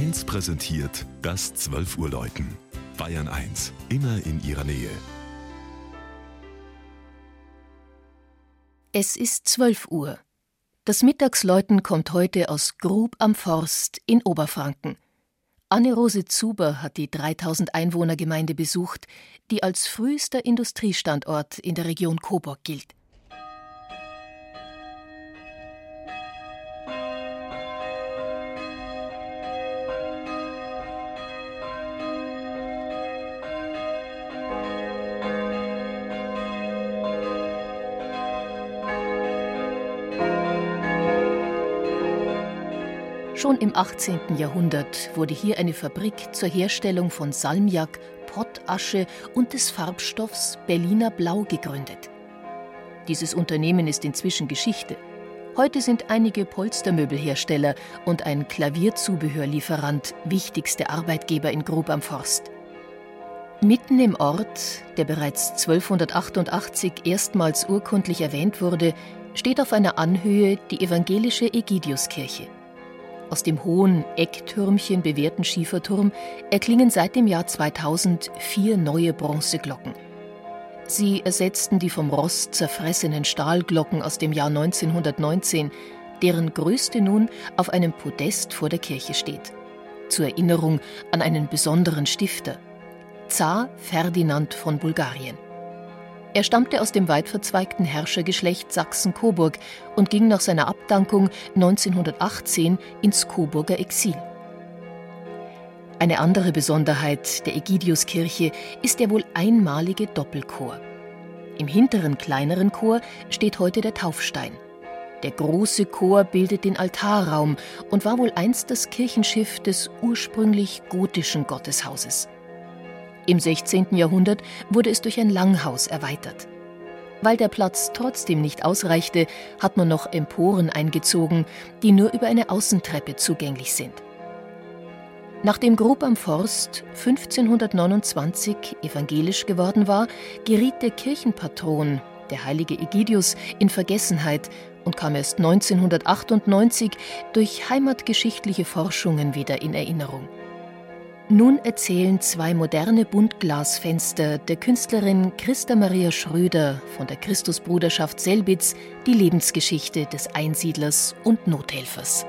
1 präsentiert das 12 Uhr Läuten. Bayern 1, immer in ihrer Nähe. Es ist 12 Uhr. Das Mittagsläuten kommt heute aus Grub am Forst in Oberfranken. Anne-Rose Zuber hat die 3000 Einwohnergemeinde besucht, die als frühester Industriestandort in der Region Coburg gilt. Schon im 18. Jahrhundert wurde hier eine Fabrik zur Herstellung von Salmiak, Pottasche und des Farbstoffs Berliner Blau gegründet. Dieses Unternehmen ist inzwischen Geschichte. Heute sind einige Polstermöbelhersteller und ein Klavierzubehörlieferant wichtigste Arbeitgeber in Grub am Forst. Mitten im Ort, der bereits 1288 erstmals urkundlich erwähnt wurde, steht auf einer Anhöhe die evangelische Ägidiuskirche. Aus dem hohen Ecktürmchen bewehrten Schieferturm erklingen seit dem Jahr 2000 vier neue Bronzeglocken. Sie ersetzten die vom Rost zerfressenen Stahlglocken aus dem Jahr 1919, deren größte nun auf einem Podest vor der Kirche steht. Zur Erinnerung an einen besonderen Stifter, Zar Ferdinand von Bulgarien. Er stammte aus dem weitverzweigten Herrschergeschlecht Sachsen-Coburg und ging nach seiner Abdankung 1918 ins Coburger Exil. Eine andere Besonderheit der Ägidiuskirche ist der wohl einmalige Doppelchor. Im hinteren kleineren Chor steht heute der Taufstein. Der große Chor bildet den Altarraum und war wohl einst das Kirchenschiff des ursprünglich gotischen Gotteshauses. Im 16. Jahrhundert wurde es durch ein Langhaus erweitert. Weil der Platz trotzdem nicht ausreichte, hat man noch Emporen eingezogen, die nur über eine Außentreppe zugänglich sind. Nachdem Grub am Forst 1529 evangelisch geworden war, geriet der Kirchenpatron, der heilige Egidius, in Vergessenheit und kam erst 1998 durch heimatgeschichtliche Forschungen wieder in Erinnerung. Nun erzählen zwei moderne Buntglasfenster der Künstlerin Christa Maria Schröder von der Christusbruderschaft Selbitz die Lebensgeschichte des Einsiedlers und Nothelfers.